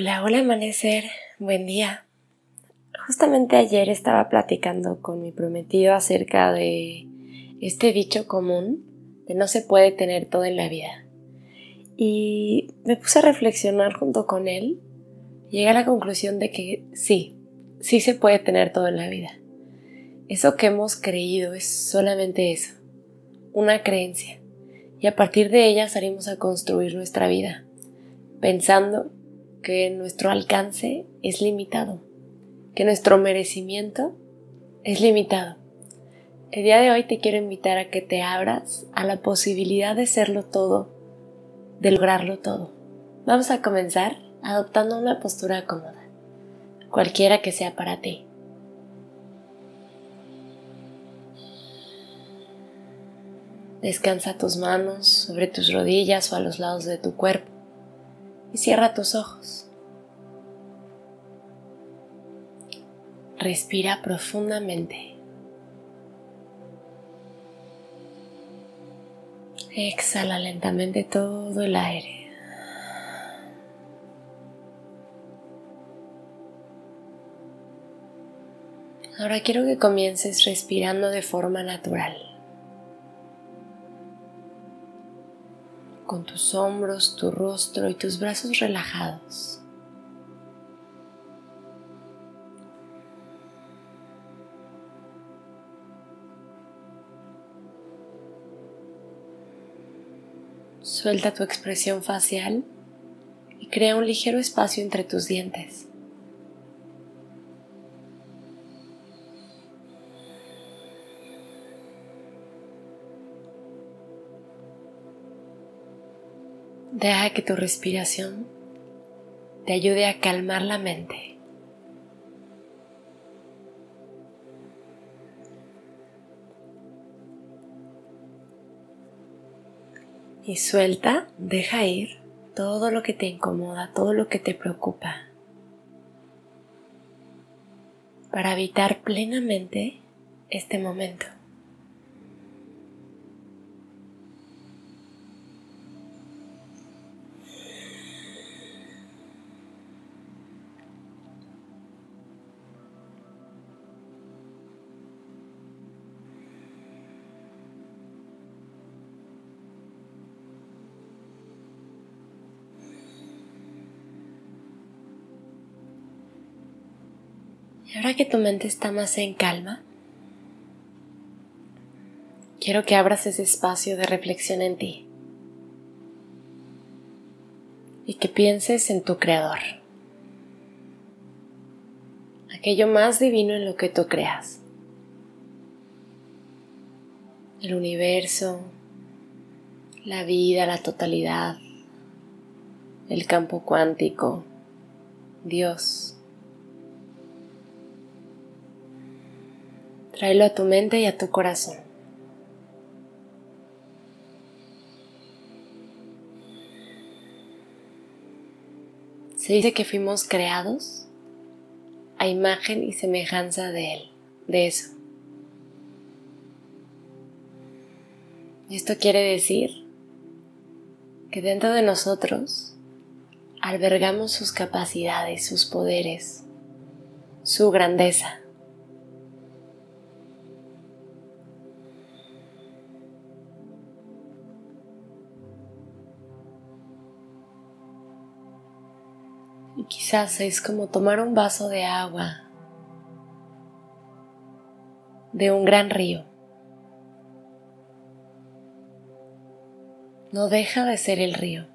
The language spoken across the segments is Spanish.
Hola, hola amanecer, buen día. Justamente ayer estaba platicando con mi prometido acerca de este dicho común de no se puede tener todo en la vida. Y me puse a reflexionar junto con él. Llegué a la conclusión de que sí, sí se puede tener todo en la vida. Eso que hemos creído es solamente eso, una creencia. Y a partir de ella salimos a construir nuestra vida, pensando que nuestro alcance es limitado, que nuestro merecimiento es limitado. El día de hoy te quiero invitar a que te abras a la posibilidad de serlo todo, de lograrlo todo. Vamos a comenzar adoptando una postura cómoda, cualquiera que sea para ti. Descansa tus manos sobre tus rodillas o a los lados de tu cuerpo y cierra tus ojos. Respira profundamente. Exhala lentamente todo el aire. Ahora quiero que comiences respirando de forma natural. Con tus hombros, tu rostro y tus brazos relajados. Suelta tu expresión facial y crea un ligero espacio entre tus dientes. Deja que tu respiración te ayude a calmar la mente. Y suelta, deja ir todo lo que te incomoda, todo lo que te preocupa, para habitar plenamente este momento. Y ahora que tu mente está más en calma, quiero que abras ese espacio de reflexión en ti. Y que pienses en tu creador, aquello más divino en lo que tú creas, el universo, la vida, la totalidad, el campo cuántico, Dios. Tráelo a tu mente y a tu corazón. Se dice que fuimos creados a imagen y semejanza de Él, de eso. Esto quiere decir que dentro de nosotros albergamos sus capacidades, sus poderes, su grandeza. Es como tomar un vaso de agua de un gran río. No deja de ser el río.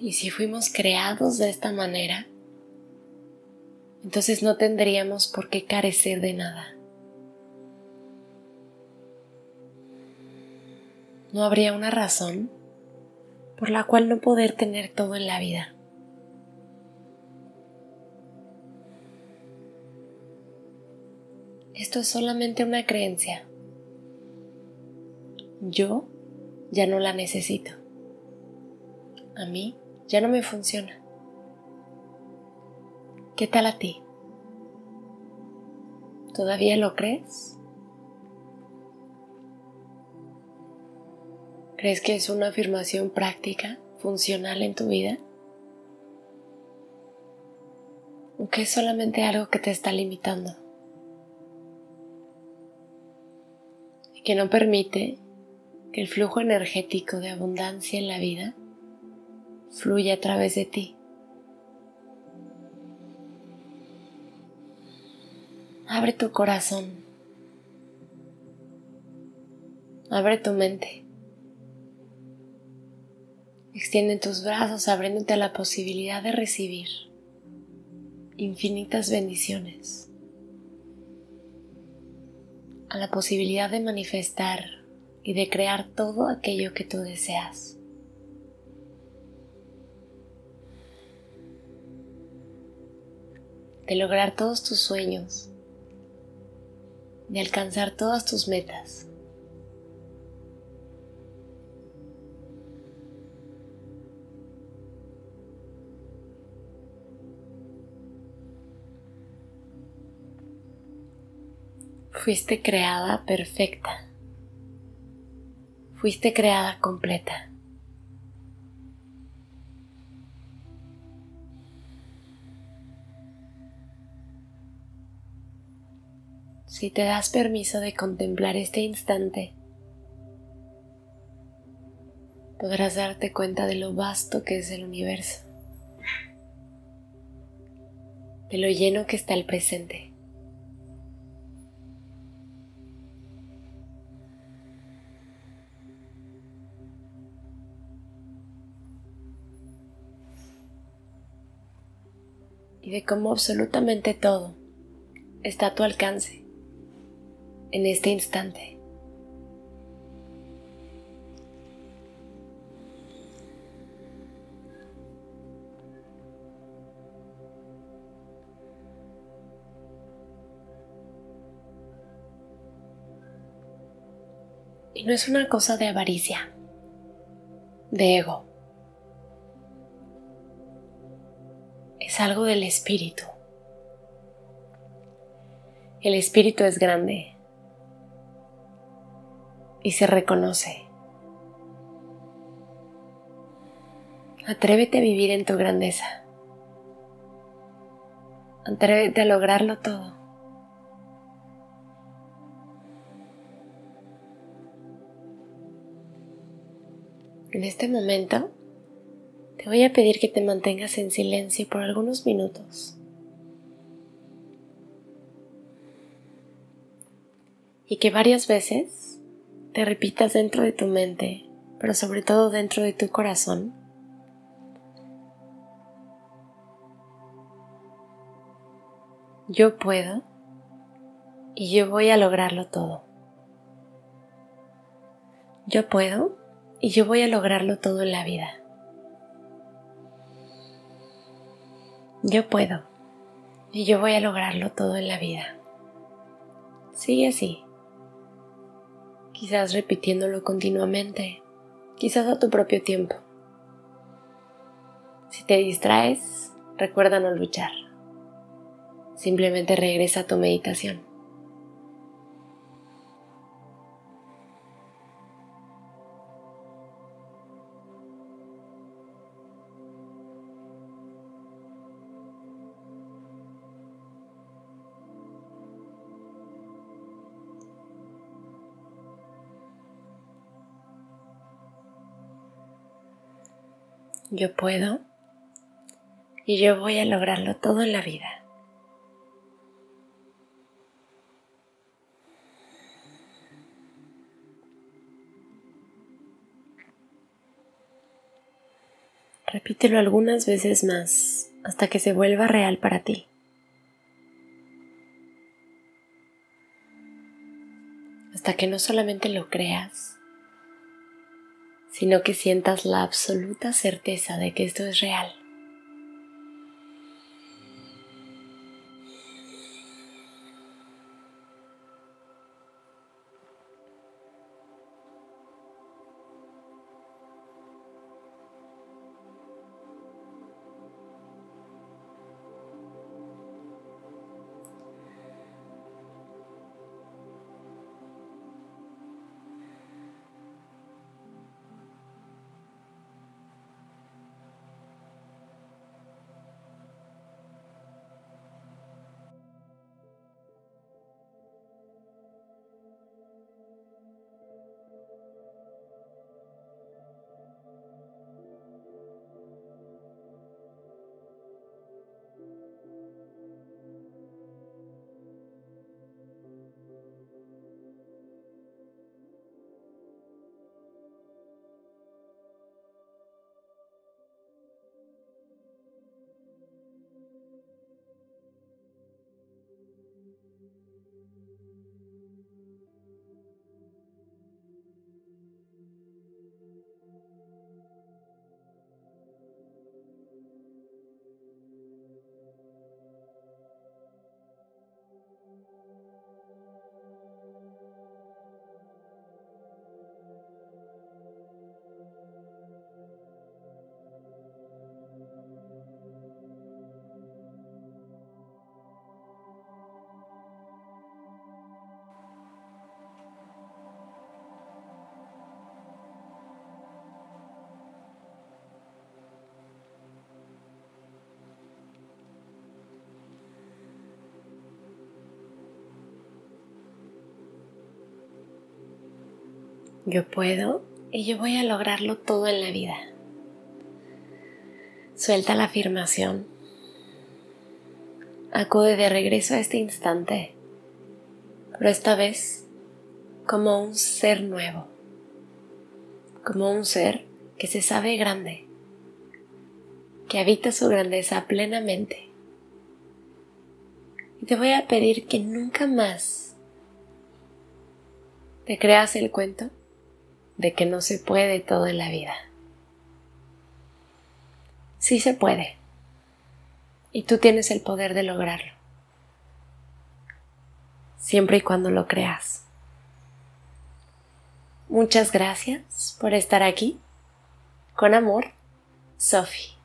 Y si fuimos creados de esta manera, entonces no tendríamos por qué carecer de nada. No habría una razón por la cual no poder tener todo en la vida. Esto es solamente una creencia. Yo ya no la necesito. A mí ya no me funciona. ¿Qué tal a ti? ¿Todavía lo crees? ¿Crees que es una afirmación práctica, funcional en tu vida? ¿O que es solamente algo que te está limitando? Y que no permite que el flujo energético de abundancia en la vida fluya a través de ti. Abre tu corazón. Abre tu mente. Extiende tus brazos abriéndote a la posibilidad de recibir infinitas bendiciones, a la posibilidad de manifestar y de crear todo aquello que tú deseas. De lograr todos tus sueños, de alcanzar todas tus metas. Fuiste creada perfecta. Fuiste creada completa. Si te das permiso de contemplar este instante, podrás darte cuenta de lo vasto que es el universo, de lo lleno que está el presente. y de cómo absolutamente todo está a tu alcance en este instante. Y no es una cosa de avaricia, de ego. Es algo del espíritu. El espíritu es grande y se reconoce. Atrévete a vivir en tu grandeza. Atrévete a lograrlo todo. En este momento te voy a pedir que te mantengas en silencio por algunos minutos. Y que varias veces te repitas dentro de tu mente, pero sobre todo dentro de tu corazón. Yo puedo y yo voy a lograrlo todo. Yo puedo y yo voy a lograrlo todo en la vida. Yo puedo y yo voy a lograrlo todo en la vida. Sigue así quizás repitiéndolo continuamente, quizás a tu propio tiempo. Si te distraes, recuerda no luchar. Simplemente regresa a tu meditación. Yo puedo y yo voy a lograrlo todo en la vida. Repítelo algunas veces más hasta que se vuelva real para ti. Hasta que no solamente lo creas, sino que sientas la absoluta certeza de que esto es real. Yo puedo y yo voy a lograrlo todo en la vida. Suelta la afirmación. Acude de regreso a este instante, pero esta vez como un ser nuevo, como un ser que se sabe grande, que habita su grandeza plenamente. Y te voy a pedir que nunca más te creas el cuento de que no se puede todo en la vida. Sí se puede. Y tú tienes el poder de lograrlo. Siempre y cuando lo creas. Muchas gracias por estar aquí. Con amor, Sophie.